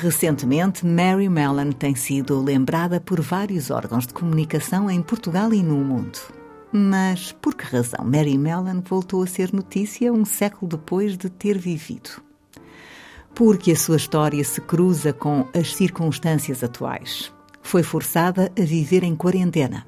Recentemente, Mary Mellon tem sido lembrada por vários órgãos de comunicação em Portugal e no mundo. Mas por que razão Mary Mellon voltou a ser notícia um século depois de ter vivido? Porque a sua história se cruza com as circunstâncias atuais. Foi forçada a viver em quarentena.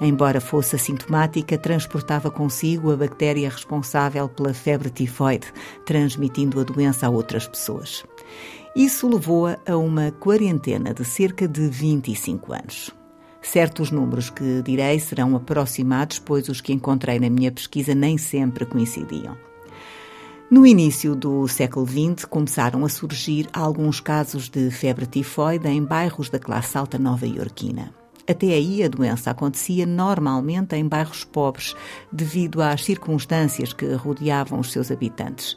Embora fosse assintomática, transportava consigo a bactéria responsável pela febre tifoide, transmitindo a doença a outras pessoas. Isso levou-a a uma quarentena de cerca de 25 anos. Certos números que direi serão aproximados, pois os que encontrei na minha pesquisa nem sempre coincidiam. No início do século XX, começaram a surgir alguns casos de febre tifoide em bairros da classe alta nova-iorquina. Até aí, a doença acontecia normalmente em bairros pobres, devido às circunstâncias que rodeavam os seus habitantes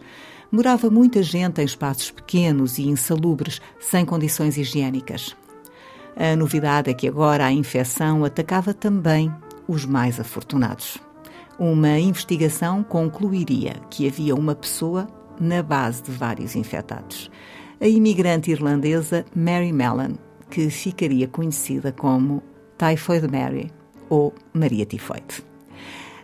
morava muita gente em espaços pequenos e insalubres, sem condições higiênicas. A novidade é que agora a infecção atacava também os mais afortunados. Uma investigação concluiria que havia uma pessoa na base de vários infectados. A imigrante irlandesa Mary Mellon, que ficaria conhecida como Typhoid Mary ou Maria Tifoide.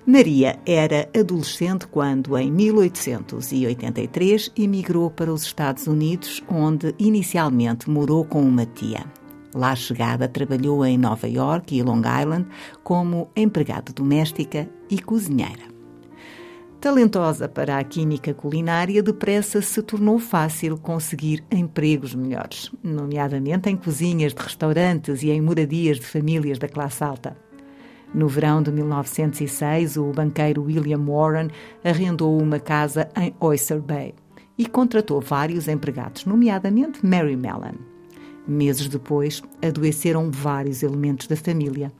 Maria era adolescente quando, em 1883, emigrou para os Estados Unidos, onde inicialmente morou com uma tia. Lá chegada, trabalhou em Nova York e Long Island como empregada doméstica e cozinheira. Talentosa para a química culinária, depressa se tornou fácil conseguir empregos melhores, nomeadamente em cozinhas de restaurantes e em moradias de famílias da classe alta. No verão de 1906, o banqueiro William Warren arrendou uma casa em Oyster Bay e contratou vários empregados, nomeadamente Mary Mellon. Meses depois, adoeceram vários elementos da família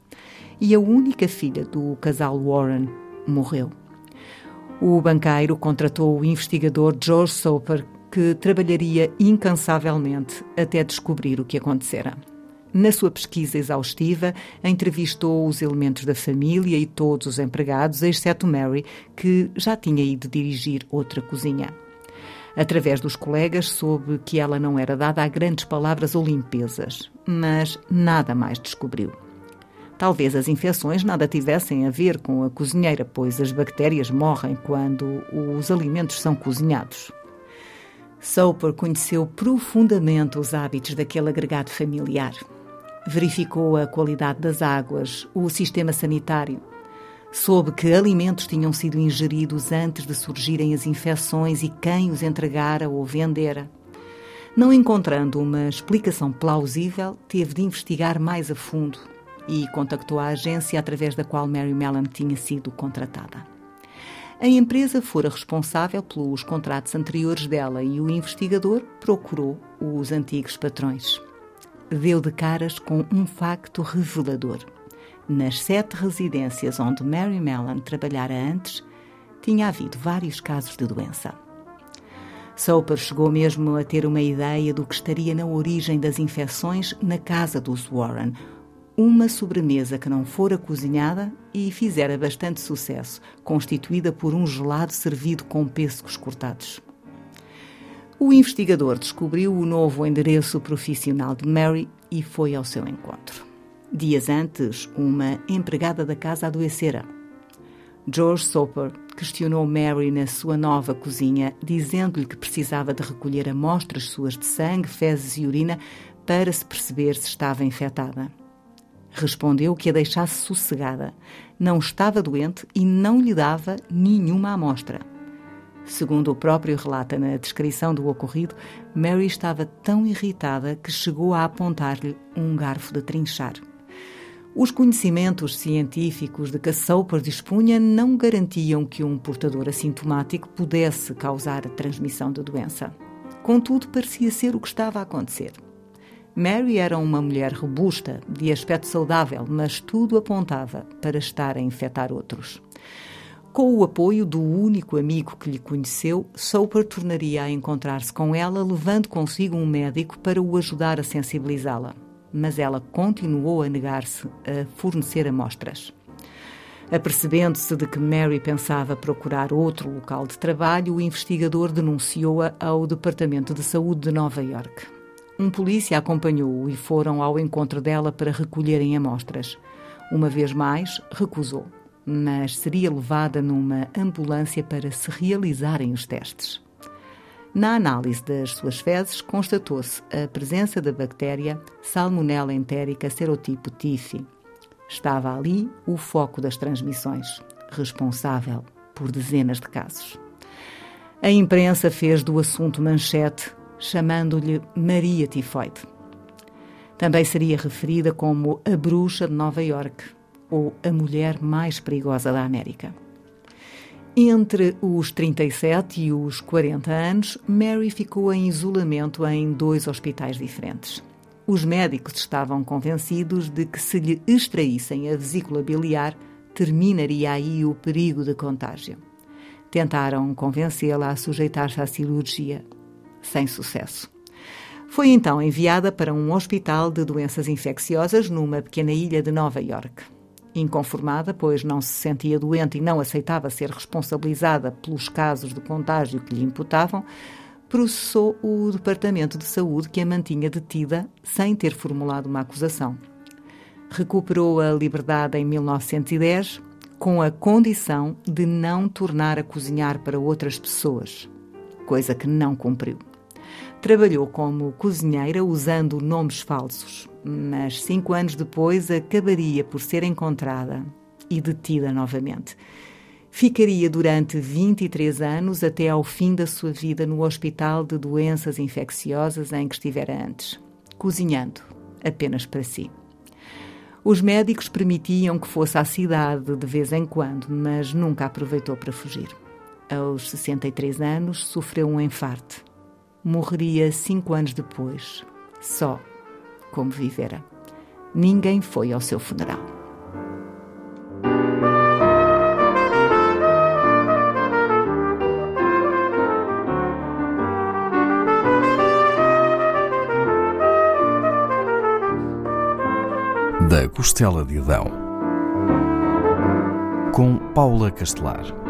e a única filha do casal Warren morreu. O banqueiro contratou o investigador George Soper, que trabalharia incansavelmente até descobrir o que acontecera. Na sua pesquisa exaustiva, entrevistou os elementos da família e todos os empregados, exceto Mary, que já tinha ido dirigir outra cozinha. Através dos colegas, soube que ela não era dada a grandes palavras ou limpezas, mas nada mais descobriu. Talvez as infecções nada tivessem a ver com a cozinheira, pois as bactérias morrem quando os alimentos são cozinhados. Soper conheceu profundamente os hábitos daquele agregado familiar verificou a qualidade das águas, o sistema sanitário. Soube que alimentos tinham sido ingeridos antes de surgirem as infecções e quem os entregara ou vendera. Não encontrando uma explicação plausível, teve de investigar mais a fundo e contactou a agência através da qual Mary Mellon tinha sido contratada. A empresa fora responsável pelos contratos anteriores dela e o investigador procurou os antigos patrões deu de caras com um facto revelador. Nas sete residências onde Mary Mellon trabalhara antes, tinha havido vários casos de doença. Soper chegou mesmo a ter uma ideia do que estaria na origem das infecções na casa dos Warren, uma sobremesa que não fora cozinhada e fizera bastante sucesso, constituída por um gelado servido com pêssegos cortados. O investigador descobriu o novo endereço profissional de Mary e foi ao seu encontro. Dias antes, uma empregada da casa adoecera. George Soper questionou Mary na sua nova cozinha, dizendo-lhe que precisava de recolher amostras suas de sangue, fezes e urina para se perceber se estava infectada. Respondeu que a deixasse sossegada, não estava doente e não lhe dava nenhuma amostra. Segundo o próprio relata na descrição do ocorrido, Mary estava tão irritada que chegou a apontar-lhe um garfo de trinchar. Os conhecimentos científicos de que Soper dispunha não garantiam que um portador assintomático pudesse causar a transmissão da doença. Contudo, parecia ser o que estava a acontecer. Mary era uma mulher robusta, de aspecto saudável, mas tudo apontava para estar a infectar outros. Com o apoio do único amigo que lhe conheceu, Soper tornaria a encontrar-se com ela, levando consigo um médico para o ajudar a sensibilizá-la. Mas ela continuou a negar-se a fornecer amostras. Apercebendo-se de que Mary pensava procurar outro local de trabalho, o investigador denunciou-a ao Departamento de Saúde de Nova York. Um polícia acompanhou-o e foram ao encontro dela para recolherem amostras. Uma vez mais, recusou mas seria levada numa ambulância para se realizarem os testes. Na análise das suas fezes, constatou-se a presença da bactéria Salmonella entérica serotipo TIFI. Estava ali o foco das transmissões, responsável por dezenas de casos. A imprensa fez do assunto manchete, chamando-lhe Maria Tifoide. Também seria referida como a bruxa de Nova York, ou a mulher mais perigosa da América. Entre os 37 e os 40 anos, Mary ficou em isolamento em dois hospitais diferentes. Os médicos estavam convencidos de que, se lhe extraíssem a vesícula biliar, terminaria aí o perigo de contágio. Tentaram convencê-la a sujeitar-se à cirurgia, sem sucesso. Foi então enviada para um hospital de doenças infecciosas numa pequena ilha de Nova York. Inconformada, pois não se sentia doente e não aceitava ser responsabilizada pelos casos de contágio que lhe imputavam, processou o Departamento de Saúde que a mantinha detida sem ter formulado uma acusação. Recuperou a liberdade em 1910 com a condição de não tornar a cozinhar para outras pessoas, coisa que não cumpriu. Trabalhou como cozinheira usando nomes falsos, mas cinco anos depois acabaria por ser encontrada e detida novamente. Ficaria durante 23 anos até ao fim da sua vida no Hospital de Doenças Infecciosas em que estivera antes, cozinhando apenas para si. Os médicos permitiam que fosse à cidade de vez em quando, mas nunca aproveitou para fugir. Aos 63 anos, sofreu um enfarte morreria cinco anos depois, só como vivera. Ninguém foi ao seu funeral. Da Costela de Adão, com Paula Castelar.